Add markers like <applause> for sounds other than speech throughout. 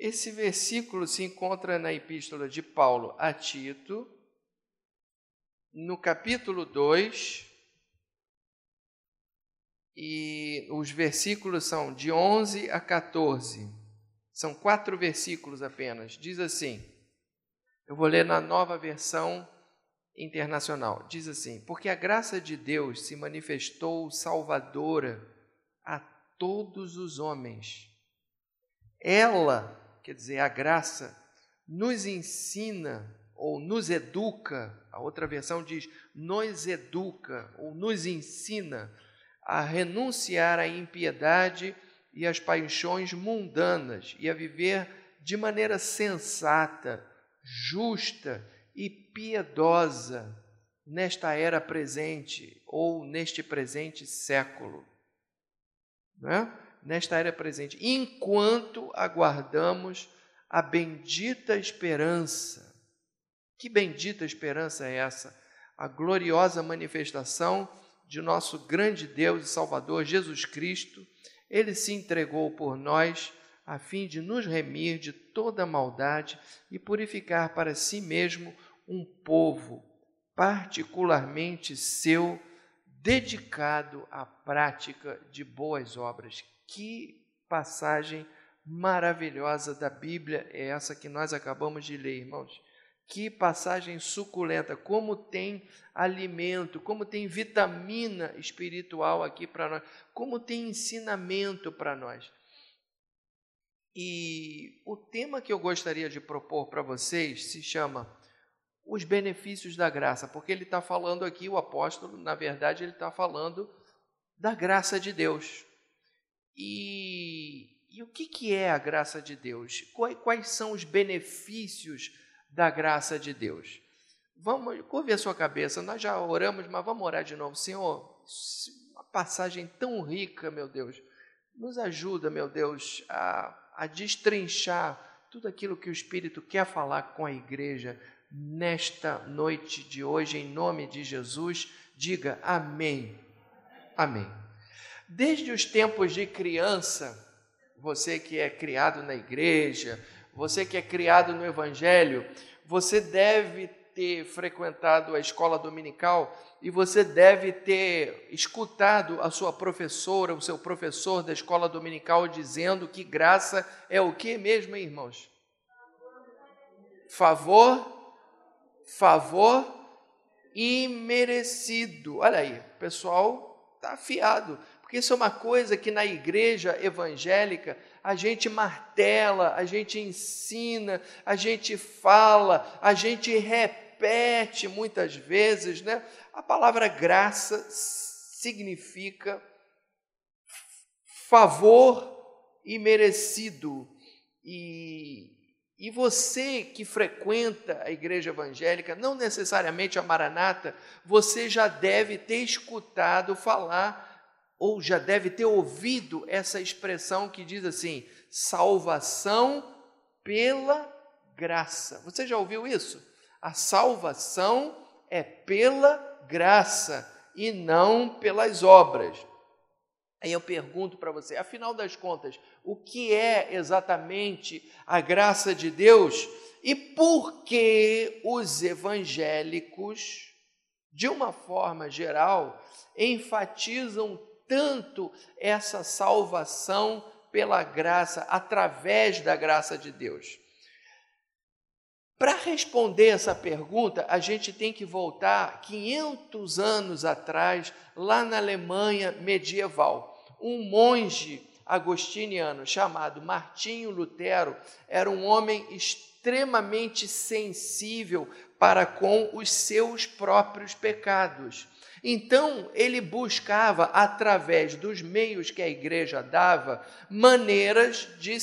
Esse versículo se encontra na epístola de Paulo a Tito, no capítulo 2, e os versículos são de 11 a 14. São quatro versículos apenas. Diz assim: eu vou ler na nova versão internacional. Diz assim: Porque a graça de Deus se manifestou salvadora a todos os homens. Ela, quer dizer, a graça, nos ensina ou nos educa, a outra versão diz, nos educa ou nos ensina a renunciar à impiedade e às paixões mundanas e a viver de maneira sensata, justa e piedosa nesta era presente ou neste presente século. Né? Nesta era presente, enquanto aguardamos a bendita esperança. Que bendita esperança é essa? A gloriosa manifestação de nosso grande Deus e Salvador Jesus Cristo. Ele se entregou por nós a fim de nos remir de toda maldade e purificar para si mesmo um povo particularmente seu, dedicado à prática de boas obras. Que passagem maravilhosa da Bíblia é essa que nós acabamos de ler, irmãos. Que passagem suculenta, como tem alimento, como tem vitamina espiritual aqui para nós, como tem ensinamento para nós. E o tema que eu gostaria de propor para vocês se chama Os Benefícios da Graça, porque ele está falando aqui, o apóstolo, na verdade, ele está falando da graça de Deus. E, e o que, que é a graça de Deus? Quais, quais são os benefícios da graça de Deus? Vamos, curve a sua cabeça, nós já oramos, mas vamos orar de novo. Senhor, uma passagem tão rica, meu Deus, nos ajuda, meu Deus, a a destrinchar tudo aquilo que o Espírito quer falar com a igreja nesta noite de hoje, em nome de Jesus. Diga amém. Amém. Desde os tempos de criança, você que é criado na igreja, você que é criado no Evangelho, você deve ter frequentado a escola dominical e você deve ter escutado a sua professora, o seu professor da escola dominical dizendo que graça é o que mesmo, hein, irmãos? Favor, favor imerecido. Olha aí, o pessoal está afiado, porque isso é uma coisa que na igreja evangélica a gente martela, a gente ensina, a gente fala, a gente repete muitas vezes, né? A palavra graça significa favor imerecido. E, e você que frequenta a igreja evangélica, não necessariamente a Maranata, você já deve ter escutado falar ou já deve ter ouvido essa expressão que diz assim: salvação pela graça. Você já ouviu isso? A salvação é pela graça e não pelas obras. Aí eu pergunto para você, afinal das contas, o que é exatamente a graça de Deus e por que os evangélicos, de uma forma geral, enfatizam tanto essa salvação pela graça, através da graça de Deus? Para responder essa pergunta, a gente tem que voltar 500 anos atrás, lá na Alemanha medieval. Um monge agostiniano chamado Martinho Lutero era um homem extremamente sensível para com os seus próprios pecados. Então, ele buscava, através dos meios que a igreja dava, maneiras de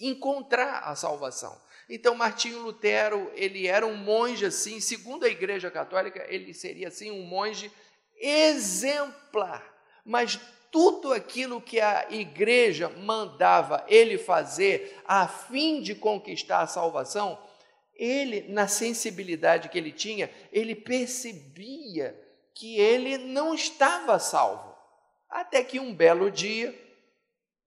encontrar a salvação. Então, Martinho Lutero, ele era um monge assim, segundo a Igreja Católica, ele seria assim um monge exemplar. Mas tudo aquilo que a igreja mandava ele fazer a fim de conquistar a salvação, ele, na sensibilidade que ele tinha, ele percebia que ele não estava salvo. Até que um belo dia,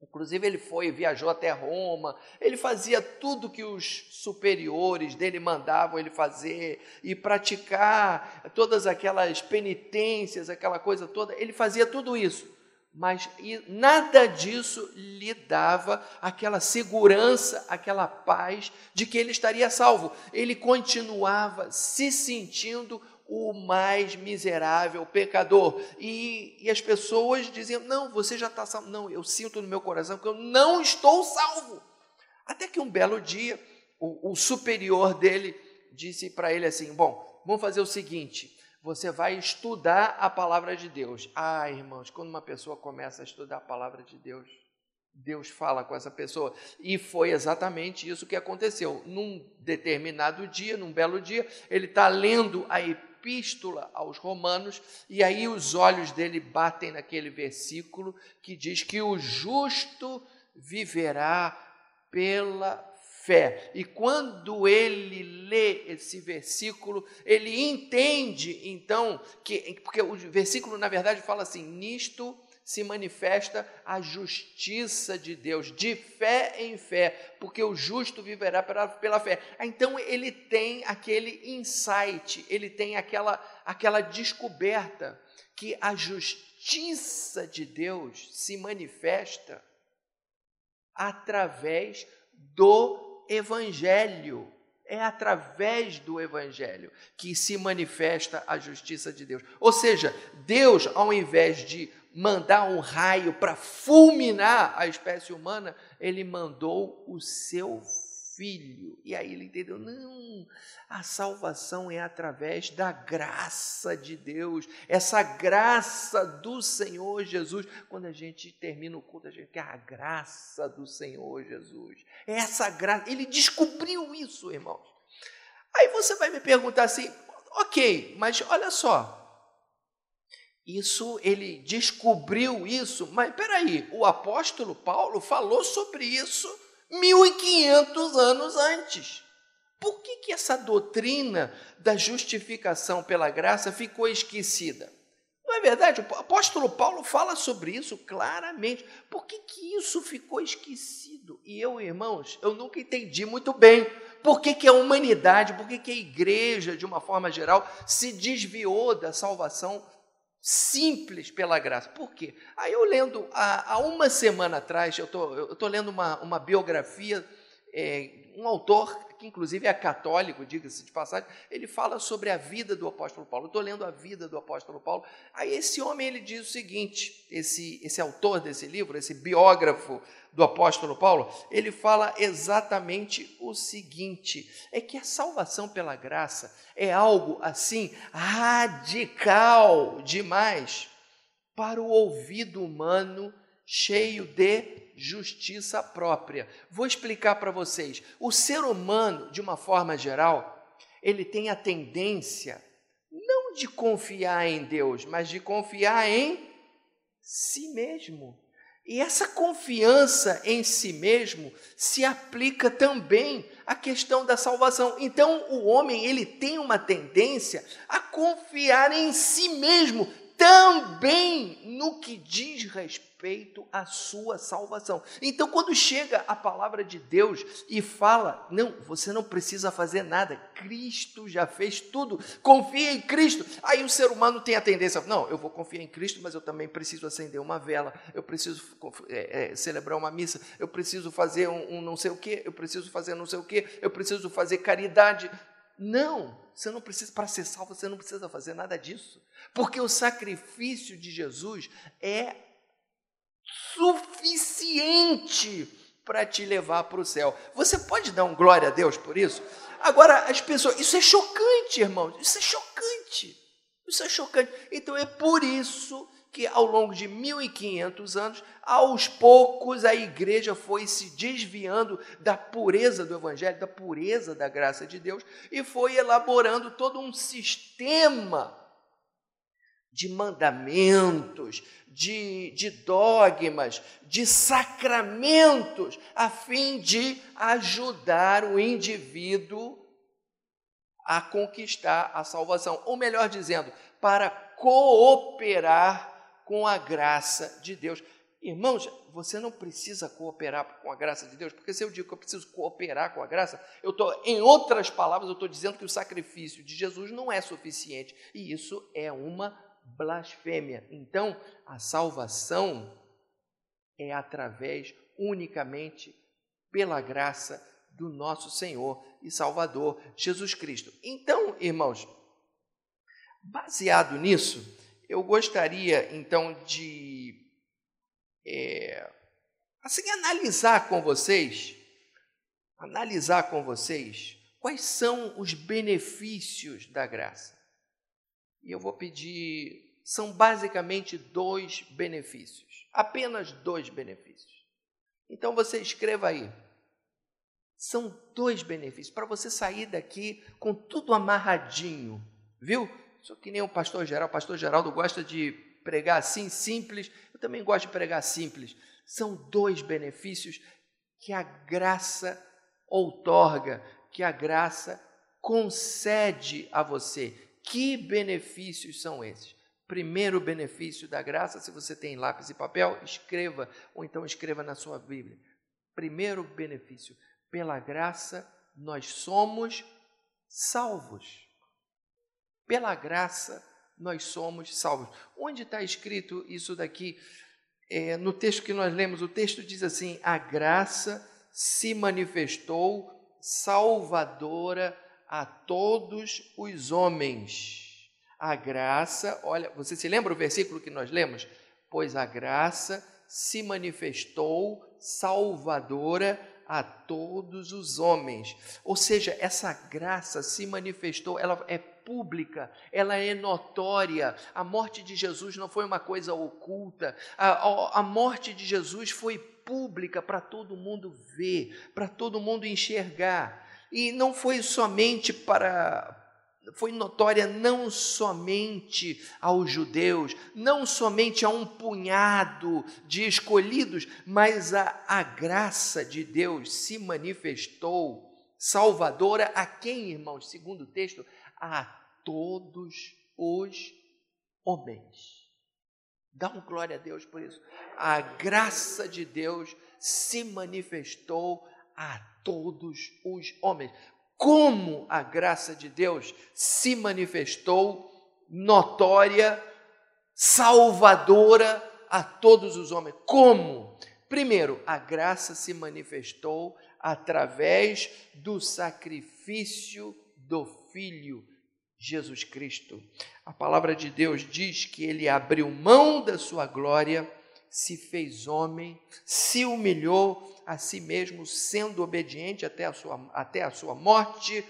Inclusive, ele foi, viajou até Roma, ele fazia tudo que os superiores dele mandavam ele fazer e praticar todas aquelas penitências, aquela coisa toda, ele fazia tudo isso. Mas nada disso lhe dava aquela segurança, aquela paz de que ele estaria salvo. Ele continuava se sentindo o mais miserável pecador. E, e as pessoas diziam: Não, você já está salvo. Não, eu sinto no meu coração que eu não estou salvo. Até que um belo dia, o, o superior dele disse para ele assim: Bom, vamos fazer o seguinte. Você vai estudar a palavra de Deus. Ah, irmãos, quando uma pessoa começa a estudar a palavra de Deus, Deus fala com essa pessoa. E foi exatamente isso que aconteceu. Num determinado dia, num belo dia, ele está lendo a epístola aos Romanos, e aí os olhos dele batem naquele versículo que diz que o justo viverá pela fé. E quando ele lê esse versículo, ele entende então que porque o versículo na verdade fala assim: "Nisto se manifesta a justiça de Deus, de fé em fé, porque o justo viverá pela, pela fé. Então ele tem aquele insight, ele tem aquela, aquela descoberta que a justiça de Deus se manifesta através do Evangelho. É através do Evangelho que se manifesta a justiça de Deus. Ou seja, Deus, ao invés de mandar um raio para fulminar a espécie humana, ele mandou o seu filho. E aí ele entendeu: não, a salvação é através da graça de Deus, essa graça do Senhor Jesus. Quando a gente termina o culto, a gente quer a graça do Senhor Jesus. Essa graça, ele descobriu isso, irmãos. Aí você vai me perguntar assim: ok, mas olha só, isso ele descobriu isso, mas peraí, o apóstolo Paulo falou sobre isso 1500 anos antes. Por que, que essa doutrina da justificação pela graça ficou esquecida? Não é verdade? O apóstolo Paulo fala sobre isso claramente. Por que, que isso ficou esquecido? E eu, irmãos, eu nunca entendi muito bem por que, que a humanidade, por que, que a igreja, de uma forma geral, se desviou da salvação simples pela graça. Por quê? Aí eu lendo, há, há uma semana atrás, eu tô, estou lendo uma, uma biografia, é, um autor que inclusive é católico, diga-se de passagem, ele fala sobre a vida do apóstolo Paulo. Estou lendo a vida do apóstolo Paulo. Aí esse homem ele diz o seguinte: esse, esse autor desse livro, esse biógrafo do apóstolo Paulo, ele fala exatamente o seguinte: é que a salvação pela graça é algo assim radical demais para o ouvido humano cheio de justiça própria. Vou explicar para vocês. O ser humano, de uma forma geral, ele tem a tendência não de confiar em Deus, mas de confiar em si mesmo. E essa confiança em si mesmo se aplica também à questão da salvação. Então, o homem, ele tem uma tendência a confiar em si mesmo, também no que diz respeito à sua salvação. Então, quando chega a palavra de Deus e fala, não, você não precisa fazer nada, Cristo já fez tudo, confia em Cristo. Aí o ser humano tem a tendência, não, eu vou confiar em Cristo, mas eu também preciso acender uma vela, eu preciso é, é, celebrar uma missa, eu preciso fazer um, um não sei o que, eu preciso fazer não sei o que, eu preciso fazer caridade. Não, você não precisa, para ser salvo, você não precisa fazer nada disso. Porque o sacrifício de Jesus é suficiente para te levar para o céu. Você pode dar um glória a Deus por isso? Agora, as pessoas, isso é chocante, irmãos, isso é chocante. Isso é chocante. Então é por isso que ao longo de 1500 anos, aos poucos a igreja foi se desviando da pureza do evangelho, da pureza da graça de Deus e foi elaborando todo um sistema de mandamentos, de, de dogmas, de sacramentos, a fim de ajudar o indivíduo a conquistar a salvação, ou melhor dizendo, para cooperar com a graça de Deus. Irmãos, você não precisa cooperar com a graça de Deus, porque se eu digo que eu preciso cooperar com a graça, eu estou, em outras palavras, eu estou dizendo que o sacrifício de Jesus não é suficiente, e isso é uma blasfêmia. Então, a salvação é através unicamente pela graça do nosso Senhor e Salvador Jesus Cristo. Então, irmãos, baseado nisso, eu gostaria então de é, assim analisar com vocês, analisar com vocês quais são os benefícios da graça. E eu vou pedir, são basicamente dois benefícios, apenas dois benefícios. Então você escreva aí. São dois benefícios para você sair daqui com tudo amarradinho, viu? Só que nem o pastor Geraldo, o pastor Geraldo gosta de pregar assim, simples. Eu também gosto de pregar simples. São dois benefícios que a graça outorga, que a graça concede a você. Que benefícios são esses? Primeiro benefício da graça, se você tem lápis e papel, escreva, ou então escreva na sua Bíblia. Primeiro benefício, pela graça nós somos salvos. Pela graça nós somos salvos. Onde está escrito isso daqui? É, no texto que nós lemos, o texto diz assim: a graça se manifestou salvadora a todos os homens. A graça, olha, você se lembra o versículo que nós lemos? Pois a graça se manifestou salvadora a todos os homens. Ou seja, essa graça se manifestou, ela é pública, ela é notória. A morte de Jesus não foi uma coisa oculta, a, a, a morte de Jesus foi pública para todo mundo ver, para todo mundo enxergar. E não foi somente para, foi notória não somente aos judeus, não somente a um punhado de escolhidos, mas a, a graça de Deus se manifestou salvadora a quem, irmãos? Segundo o texto, a todos os homens. Dá um glória a Deus por isso. A graça de Deus se manifestou a todos os homens. Como a graça de Deus se manifestou notória, salvadora a todos os homens. Como? Primeiro, a graça se manifestou através do sacrifício do Filho Jesus Cristo. A palavra de Deus diz que ele abriu mão da sua glória, se fez homem, se humilhou a si mesmo, sendo obediente até a sua, até a sua morte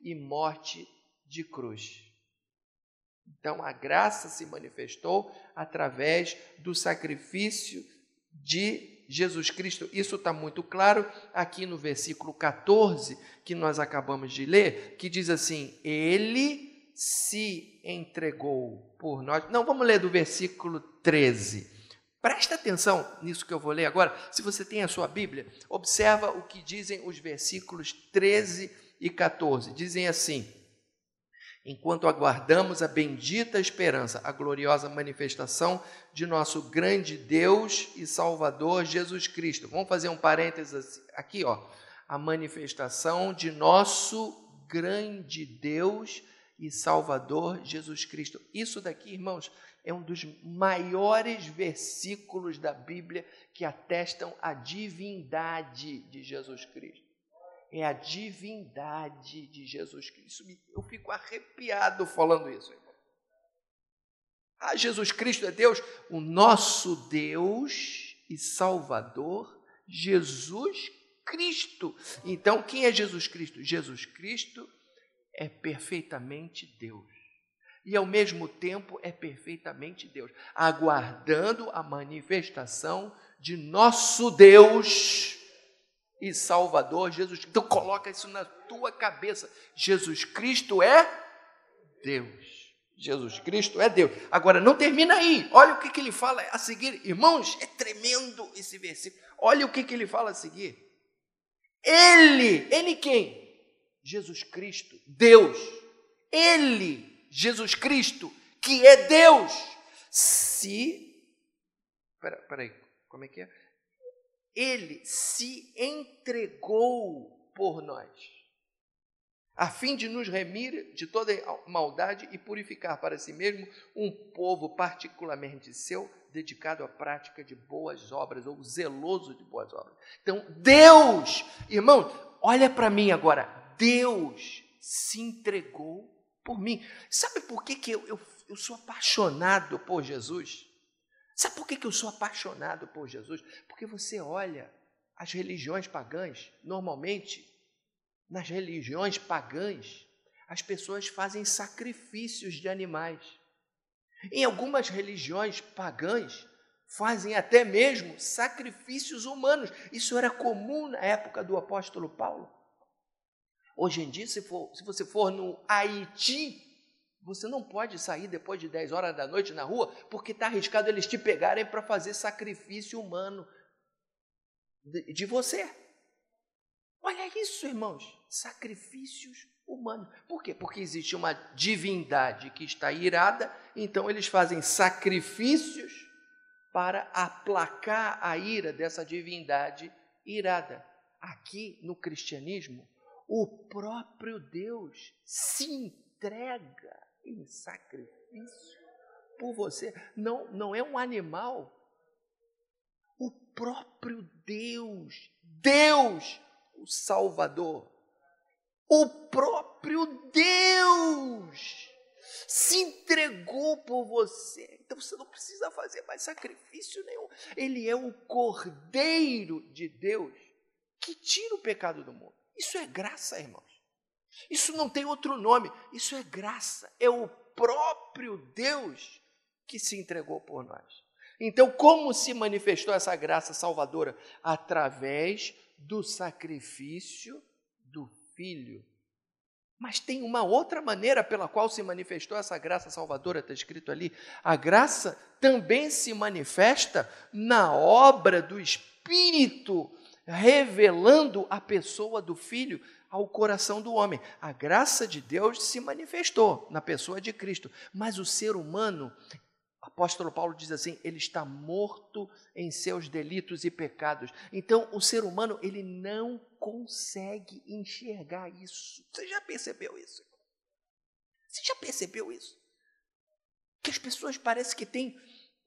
e morte de cruz. Então a graça se manifestou através do sacrifício de Jesus Cristo. Isso está muito claro aqui no versículo 14, que nós acabamos de ler, que diz assim: Ele se entregou por nós. Não, vamos ler do versículo 13. Presta atenção nisso que eu vou ler agora. Se você tem a sua Bíblia, observa o que dizem os versículos 13 e 14. Dizem assim: enquanto aguardamos a bendita esperança, a gloriosa manifestação de nosso grande Deus e Salvador Jesus Cristo. Vamos fazer um parênteses aqui, ó. A manifestação de nosso grande Deus e Salvador Jesus Cristo. Isso daqui, irmãos, é um dos maiores versículos da Bíblia que atestam a divindade de Jesus Cristo é a divindade de Jesus Cristo. Eu fico arrepiado falando isso. Ah, Jesus Cristo é Deus, o nosso Deus e Salvador, Jesus Cristo. Então, quem é Jesus Cristo? Jesus Cristo é perfeitamente Deus. E ao mesmo tempo é perfeitamente Deus, aguardando a manifestação de nosso Deus e Salvador Jesus. Então coloca isso na tua cabeça. Jesus Cristo é Deus. Jesus Cristo é Deus. Agora não termina aí. Olha o que, que ele fala a seguir. Irmãos, é tremendo esse versículo. Olha o que, que ele fala a seguir. Ele, ele quem? Jesus Cristo, Deus. Ele, Jesus Cristo, que é Deus. Se. Peraí, peraí. Como é que é? Ele se entregou por nós, a fim de nos remir de toda maldade e purificar para si mesmo um povo particularmente seu, dedicado à prática de boas obras, ou zeloso de boas obras. Então, Deus, irmão, olha para mim agora, Deus se entregou por mim. Sabe por que, que eu, eu, eu sou apaixonado por Jesus? Sabe por que, eu sou apaixonado por Jesus? Porque você olha as religiões pagãs, normalmente, nas religiões pagãs, as pessoas fazem sacrifícios de animais. Em algumas religiões pagãs, fazem até mesmo sacrifícios humanos. Isso era comum na época do apóstolo Paulo. Hoje em dia, se, for, se você for no Haiti, você não pode sair depois de 10 horas da noite na rua, porque está arriscado eles te pegarem para fazer sacrifício humano de, de você. Olha isso, irmãos. Sacrifícios humanos. Por quê? Porque existe uma divindade que está irada, então eles fazem sacrifícios para aplacar a ira dessa divindade irada. Aqui no cristianismo, o próprio Deus se entrega em sacrifício por você. Não, não é um animal. O próprio Deus, Deus, o Salvador, o próprio Deus se entregou por você. Então você não precisa fazer mais sacrifício nenhum. Ele é o Cordeiro de Deus que tira o pecado do mundo. Isso é graça, irmãos. Isso não tem outro nome. Isso é graça. É o próprio Deus que se entregou por nós. Então, como se manifestou essa graça salvadora? Através do sacrifício do Filho. Mas tem uma outra maneira pela qual se manifestou essa graça salvadora, está escrito ali. A graça também se manifesta na obra do Espírito revelando a pessoa do Filho ao coração do homem. A graça de Deus se manifestou na pessoa de Cristo, mas o ser humano, o apóstolo Paulo diz assim, ele está morto em seus delitos e pecados. Então, o ser humano, ele não consegue enxergar isso. Você já percebeu isso? Você já percebeu isso? Que as pessoas parecem que têm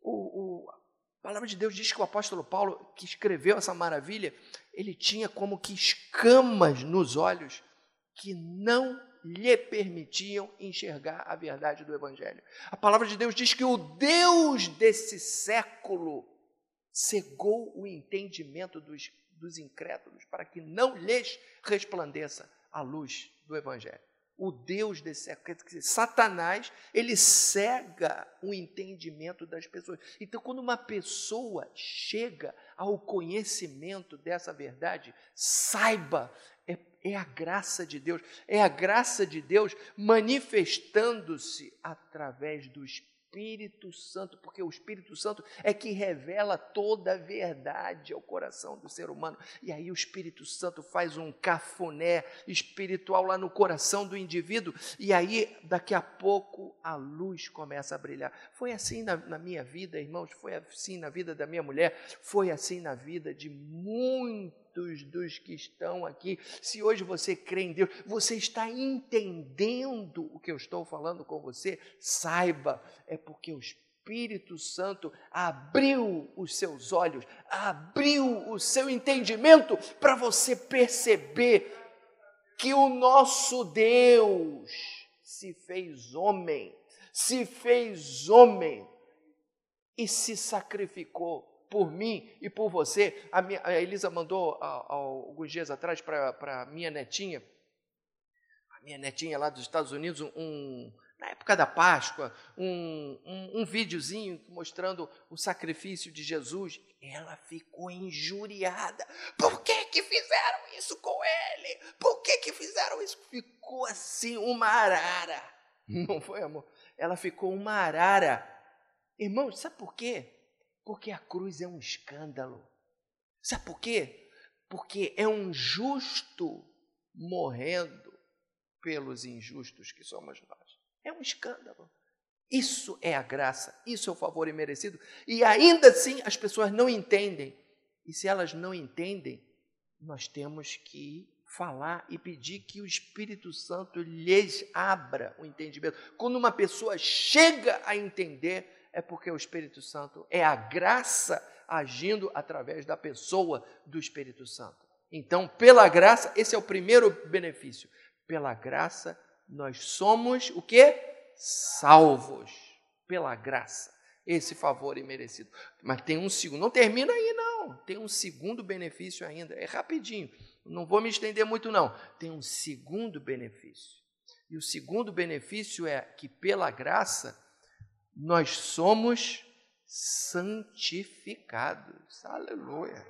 o, o a palavra de Deus diz que o apóstolo Paulo, que escreveu essa maravilha, ele tinha como que escamas nos olhos que não lhe permitiam enxergar a verdade do Evangelho. A palavra de Deus diz que o Deus desse século cegou o entendimento dos, dos incrédulos para que não lhes resplandeça a luz do Evangelho o Deus desse. Satanás, ele cega o entendimento das pessoas. Então, quando uma pessoa chega ao conhecimento dessa verdade, saiba, é, é a graça de Deus, é a graça de Deus manifestando-se através do Espírito Espírito Santo, porque o Espírito Santo é que revela toda a verdade ao coração do ser humano. E aí o Espírito Santo faz um cafuné espiritual lá no coração do indivíduo, e aí daqui a pouco a luz começa a brilhar. Foi assim na, na minha vida, irmãos, foi assim na vida da minha mulher, foi assim na vida de muitos muitos dos que estão aqui, se hoje você crê em Deus, você está entendendo o que eu estou falando com você, saiba, é porque o Espírito Santo abriu os seus olhos, abriu o seu entendimento para você perceber que o nosso Deus se fez homem, se fez homem e se sacrificou por mim e por você. A, minha, a Elisa mandou a, alguns dias atrás para a minha netinha, a minha netinha lá dos Estados Unidos, um, na época da Páscoa, um, um, um videozinho mostrando o sacrifício de Jesus. Ela ficou injuriada. Por que que fizeram isso com ele? Por que que fizeram isso? Ficou assim uma arara. <laughs> Não foi, amor? Ela ficou uma arara. Irmão, sabe por quê? Porque a cruz é um escândalo. Sabe por quê? Porque é um justo morrendo pelos injustos que somos nós. É um escândalo. Isso é a graça, isso é o favor imerecido. E ainda assim as pessoas não entendem. E se elas não entendem, nós temos que falar e pedir que o Espírito Santo lhes abra o entendimento. Quando uma pessoa chega a entender, é porque o Espírito Santo é a graça agindo através da pessoa do Espírito Santo. Então, pela graça, esse é o primeiro benefício. Pela graça, nós somos o que? Salvos. Pela graça. Esse favor imerecido. Mas tem um segundo, não termina aí não. Tem um segundo benefício ainda. É rapidinho. Não vou me estender muito não. Tem um segundo benefício. E o segundo benefício é que pela graça nós somos santificados. Aleluia.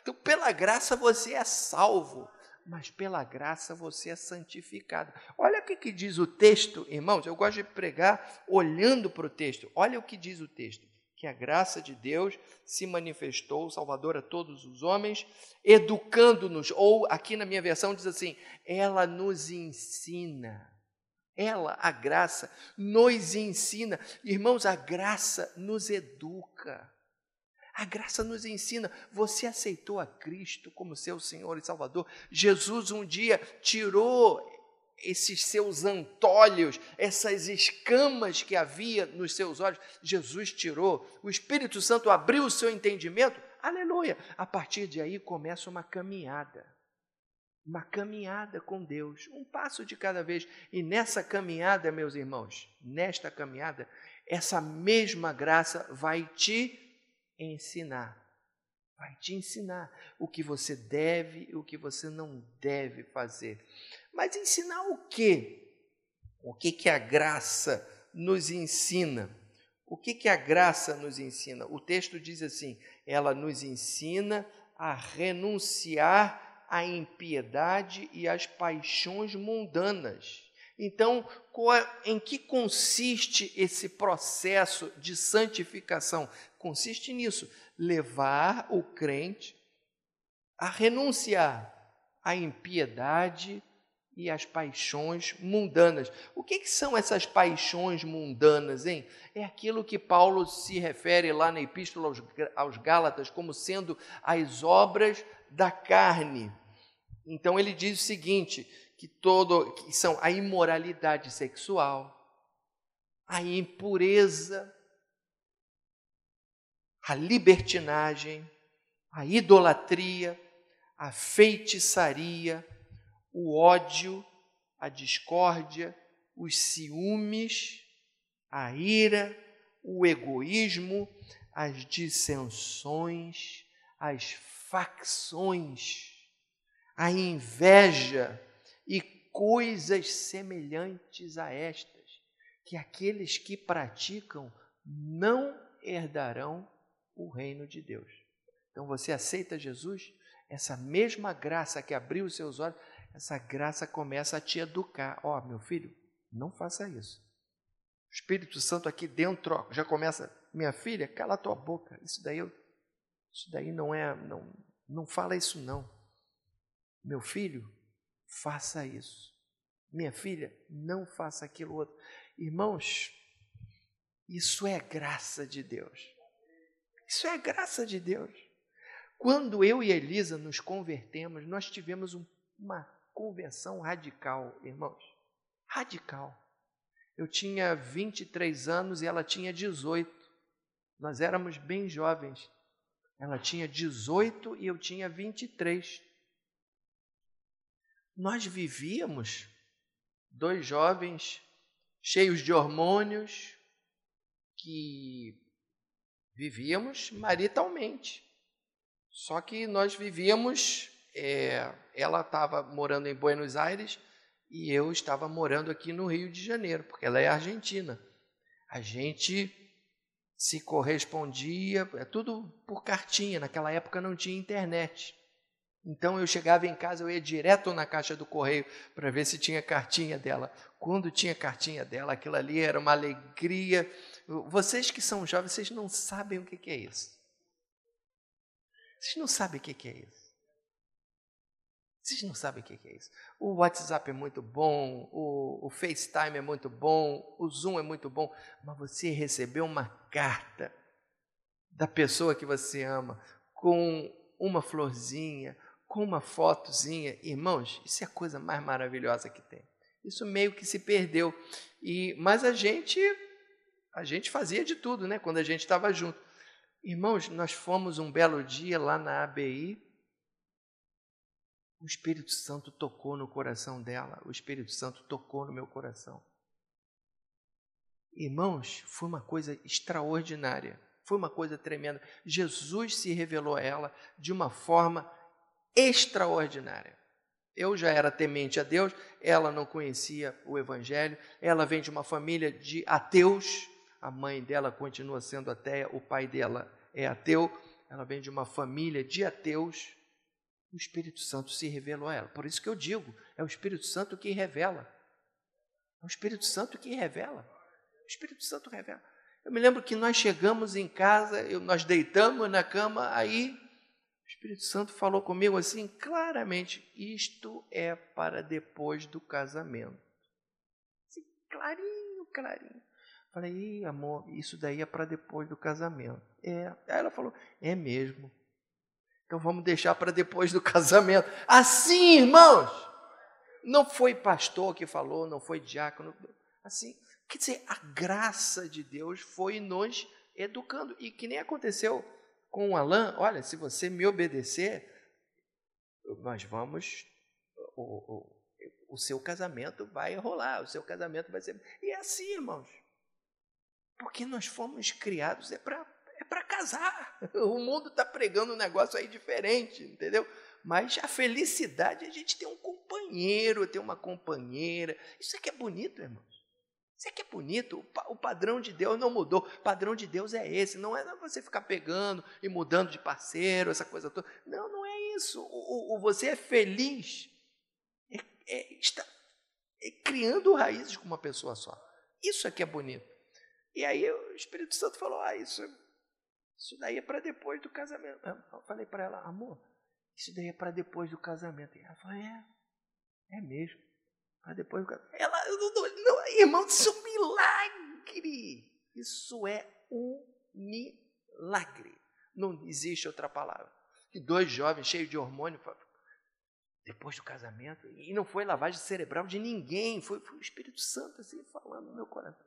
Então, pela graça você é salvo, mas pela graça você é santificado. Olha o que, que diz o texto, irmãos. Eu gosto de pregar olhando para o texto. Olha o que diz o texto: que a graça de Deus se manifestou, Salvador a todos os homens, educando-nos, ou aqui na minha versão diz assim: ela nos ensina ela, a graça, nos ensina. Irmãos, a graça nos educa. A graça nos ensina. Você aceitou a Cristo como seu Senhor e Salvador. Jesus um dia tirou esses seus antolhos, essas escamas que havia nos seus olhos. Jesus tirou. O Espírito Santo abriu o seu entendimento. Aleluia. A partir de aí começa uma caminhada uma caminhada com Deus, um passo de cada vez. E nessa caminhada, meus irmãos, nesta caminhada, essa mesma graça vai te ensinar. Vai te ensinar o que você deve e o que você não deve fazer. Mas ensinar o quê? O que, que a graça nos ensina? O que, que a graça nos ensina? O texto diz assim: ela nos ensina a renunciar a impiedade e as paixões mundanas. Então, em que consiste esse processo de santificação? Consiste nisso, levar o crente a renunciar à impiedade e às paixões mundanas. O que, que, são essas paixões mundanas, hein? É aquilo que Paulo se refere lá na Epístola aos, aos Gálatas como sendo as obras da carne. Então ele diz o seguinte, que todo que são a imoralidade sexual, a impureza, a libertinagem, a idolatria, a feitiçaria, o ódio, a discórdia, os ciúmes, a ira, o egoísmo, as dissensões, as facções, a inveja e coisas semelhantes a estas, que aqueles que praticam não herdarão o reino de Deus. Então você aceita Jesus, essa mesma graça que abriu os seus olhos, essa graça começa a te educar. Ó, oh, meu filho, não faça isso. O Espírito Santo aqui dentro ó, já começa, minha filha, cala tua boca. Isso daí, isso daí não é, não, não fala isso não. Meu filho, faça isso. Minha filha, não faça aquilo outro. Irmãos, isso é graça de Deus. Isso é graça de Deus. Quando eu e Elisa nos convertemos, nós tivemos um, uma conversão radical, irmãos. Radical. Eu tinha 23 anos e ela tinha 18. Nós éramos bem jovens. Ela tinha 18 e eu tinha 23 nós vivíamos dois jovens cheios de hormônios que vivíamos maritalmente. Só que nós vivíamos, é, ela estava morando em Buenos Aires e eu estava morando aqui no Rio de Janeiro, porque ela é argentina. A gente se correspondia, é tudo por cartinha, naquela época não tinha internet. Então eu chegava em casa, eu ia direto na caixa do correio para ver se tinha cartinha dela. Quando tinha cartinha dela, aquilo ali era uma alegria. Vocês que são jovens, vocês não sabem o que é isso. Vocês não sabem o que é isso. Vocês não sabem o que é isso. O WhatsApp é muito bom, o, o, FaceTime é muito bom, o Zoom é muito bom, mas você recebeu uma carta da pessoa que você ama com uma florzinha, com uma fotozinha. Irmãos, isso é a coisa mais maravilhosa que tem. Isso meio que se perdeu. E mas a gente a gente fazia de tudo, né, quando a gente estava junto. Irmãos, nós fomos um belo dia lá na ABI. O Espírito Santo tocou no coração dela, o Espírito Santo tocou no meu coração. Irmãos, foi uma coisa extraordinária, foi uma coisa tremenda. Jesus se revelou a ela de uma forma extraordinária. Eu já era temente a Deus, ela não conhecia o Evangelho, ela vem de uma família de ateus, a mãe dela continua sendo ateia, o pai dela é ateu, ela vem de uma família de ateus. O Espírito Santo se revelou a ela. Por isso que eu digo, é o Espírito Santo que revela. É o Espírito Santo que revela. O Espírito Santo revela. Eu me lembro que nós chegamos em casa, nós deitamos na cama, aí Espírito Santo falou comigo assim claramente: isto é para depois do casamento. Assim, clarinho, clarinho. Falei, amor, isso daí é para depois do casamento. É. Aí ela falou, é mesmo. Então vamos deixar para depois do <laughs> casamento. Assim, irmãos, não foi pastor que falou, não foi diácono. Assim, quer dizer, a graça de Deus foi nos educando. E que nem aconteceu com o Alain, olha, se você me obedecer, nós vamos, o, o, o seu casamento vai rolar, o seu casamento vai ser. E é assim, irmãos. Porque nós fomos criados é para é para casar. <laughs> O mundo está pregando um negócio aí diferente, entendeu? Mas a felicidade é a gente ter um companheiro, ter uma companheira. Isso aqui é bonito, irmãos. Isso aqui é bonito. O padrão de Deus não mudou. O padrão de Deus é esse. Não é você ficar pegando e mudando de parceiro, essa coisa toda. Não, não é isso. O, o você é feliz. É, é, está é criando raízes com uma pessoa só. Isso aqui é bonito. E aí o Espírito Santo falou: Ah, isso, isso daí é para depois do casamento. Eu falei para ela: Amor, isso daí é para depois do casamento. E ela falou: É, é mesmo. Depois do casamento. Ela, não, não, irmão, isso é um milagre. Isso é um milagre. Não existe outra palavra. Que dois jovens cheios de hormônio depois do casamento, e não foi lavagem cerebral de ninguém, foi, foi o Espírito Santo assim falando no meu coração.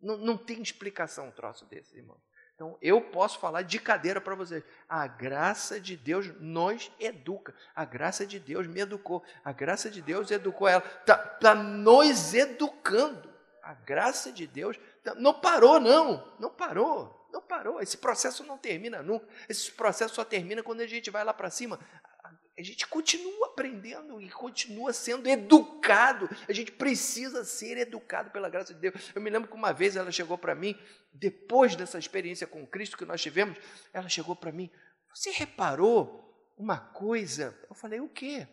Não, não tem explicação um troço desse, irmão. Então, eu posso falar de cadeira para vocês. A graça de Deus nos educa. A graça de Deus me educou. A graça de Deus educou ela. Está tá nos educando. A graça de Deus tá, não parou, não. Não parou. Não parou. Esse processo não termina nunca. Esse processo só termina quando a gente vai lá para cima a gente continua aprendendo e continua sendo educado. A gente precisa ser educado pela graça de Deus. Eu me lembro que uma vez ela chegou para mim, depois dessa experiência com Cristo que nós tivemos, ela chegou para mim: Você reparou uma coisa? Eu falei: O quê?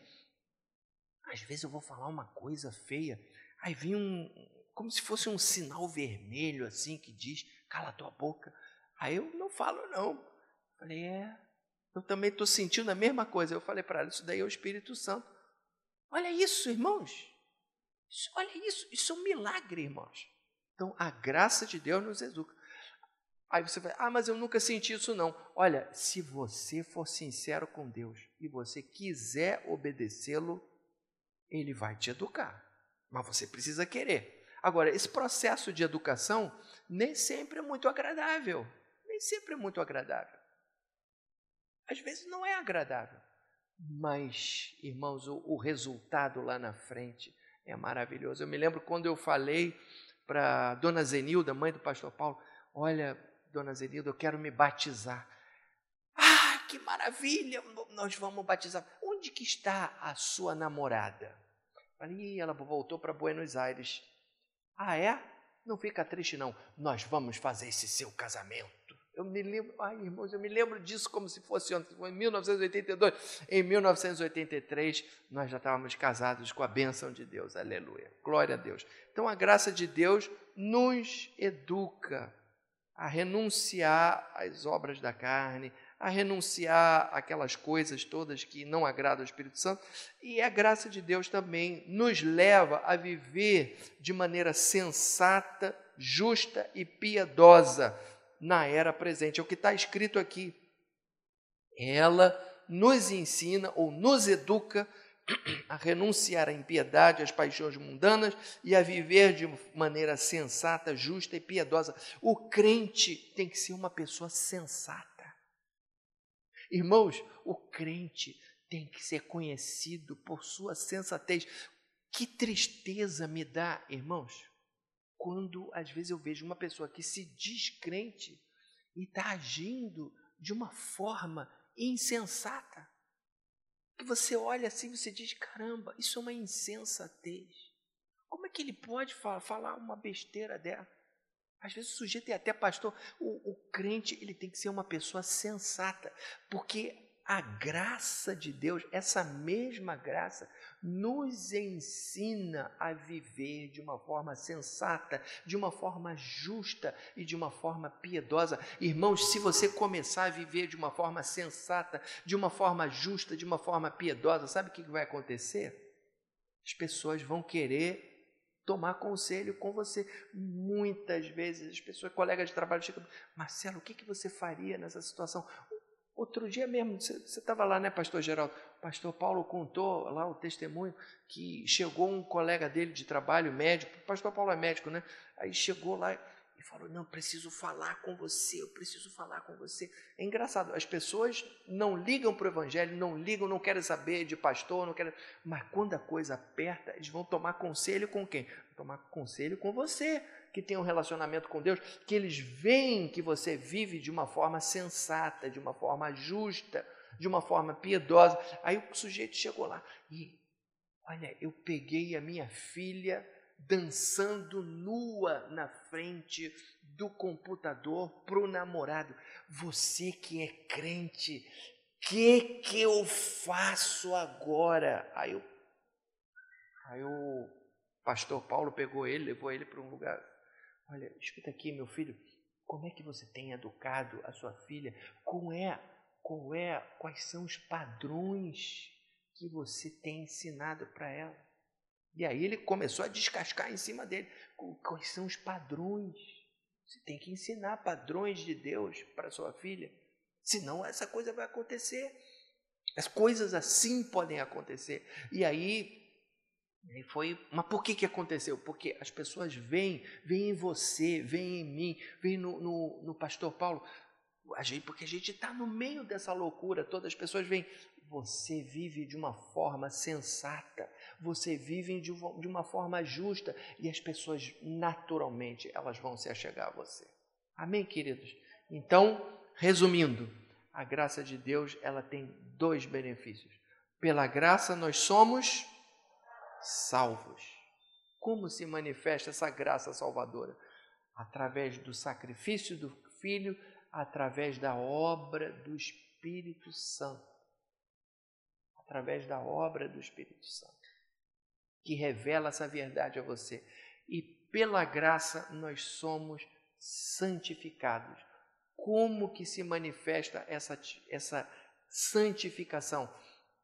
Às vezes eu vou falar uma coisa feia, aí vem um, como se fosse um sinal vermelho assim que diz: Cala tua boca. Aí eu não falo, não. Eu falei: É, eu também estou sentindo a mesma coisa. Eu falei para ela, isso daí é o Espírito Santo. Olha isso, irmãos. Isso, olha isso, isso é um milagre, irmãos. Então, a graça de Deus nos educa. Aí você vai, ah, mas eu nunca senti isso não. Olha, se você for sincero com Deus e você quiser obedecê-lo, ele vai te educar. Mas você precisa querer. Agora, esse processo de educação nem sempre é muito agradável. Nem sempre é muito agradável. Às vezes não é agradável, mas, irmãos, o, o resultado lá na frente é maravilhoso. Eu me lembro quando eu falei para Dona Zenilda, mãe do pastor Paulo: Olha, Dona Zenilda, eu quero me batizar. Ah, que maravilha! Nós vamos batizar. Onde que está a sua namorada? Falei, ela voltou para Buenos Aires. Ah, é? Não fica triste, não. Nós vamos fazer esse seu casamento. Eu me lembro, ai irmãos, eu me lembro disso como se fosse ontem, em 1982. Em 1983, nós já estávamos casados com a bênção de Deus, aleluia, glória a Deus. Então, a graça de Deus nos educa a renunciar às obras da carne, a renunciar aquelas coisas todas que não agradam ao Espírito Santo, e a graça de Deus também nos leva a viver de maneira sensata, justa e piedosa na era presente. É o que está escrito aqui. Ela nos ensina ou nos educa a renunciar à impiedade, às paixões mundanas e a viver de maneira sensata, justa e piedosa. O crente tem que ser uma pessoa sensata. Irmãos, o crente tem que ser conhecido por sua sensatez. Que tristeza me dá, irmãos, quando às vezes eu vejo uma pessoa que se diz crente e está agindo de uma forma insensata que você olha assim e você diz: caramba, isso é uma insensatez. Como é que ele pode falar uma besteira dessa? Às vezes o sujeito é até pastor. O, o crente ele tem que ser uma pessoa sensata, porque a graça de Deus, essa mesma graça, nos ensina a viver de uma forma sensata, de uma forma justa e de uma forma piedosa. Irmãos, se você começar a viver de uma forma sensata, de uma forma justa, de uma forma piedosa, sabe o que vai acontecer? As pessoas vão querer tomar conselho com você. Muitas vezes as pessoas, colegas de trabalho, chegam, Marcelo, o que, você faria nessa situação? Outro dia mesmo, você estava lá, né, pastor Geraldo? Pastor Paulo contou lá o testemunho que chegou um colega dele de trabalho, médico, pastor Paulo é médico, né? Aí chegou lá e falou: Não, preciso falar com você, eu preciso falar com você. É engraçado, as pessoas não ligam para o evangelho, não ligam, não querem saber de pastor, não querem. Mas quando a coisa aperta, eles vão tomar conselho com quem? Vão tomar conselho com você que tem um relacionamento com Deus, que eles veem que você vive de uma forma sensata, de uma forma justa, de uma forma piedosa. Aí o sujeito chegou lá e, olha, eu peguei a minha filha dançando nua na frente do computador para o namorado. Você que é crente, que que eu faço agora? Aí, eu, aí o pastor Paulo pegou ele, levou ele para um lugar Olha, escuta aqui, meu filho, como é que você tem educado a sua filha? Qual é, qual é, quais são os padrões que você tem ensinado para ela? E aí ele começou a descascar em cima dele. Quais são os padrões? Você tem que ensinar padrões de Deus para sua filha. Senão essa coisa vai acontecer. As coisas assim podem acontecer. E aí foi, mas por que, que aconteceu? Porque as pessoas veem, veem em você, veem em mim, veem no, no, no pastor Paulo, a gente, porque a gente está no meio dessa loucura, todas as pessoas veem, você vive de uma forma sensata, você vive de uma, forma justa e as pessoas naturalmente elas vão se achegar a você. Amém, queridos? Então, resumindo, a graça de Deus ela tem dois benefícios. Pela graça nós somos salvos. Como se manifesta essa graça salvadora? Através do sacrifício do Filho, através da obra do Espírito Santo. Através da obra do Espírito Santo, que revela essa verdade a você. E pela graça nós somos santificados. Como que se manifesta essa, essa santificação?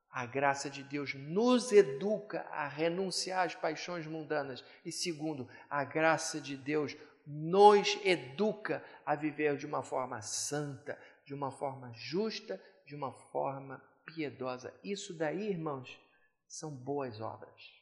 A graça de Deus nos educa a renunciar às paixões mundanas. E segundo, a graça de Deus nos educa a viver de uma forma santa, de uma forma justa, de uma forma piedosa. Isso daí, irmãos, são boas obras.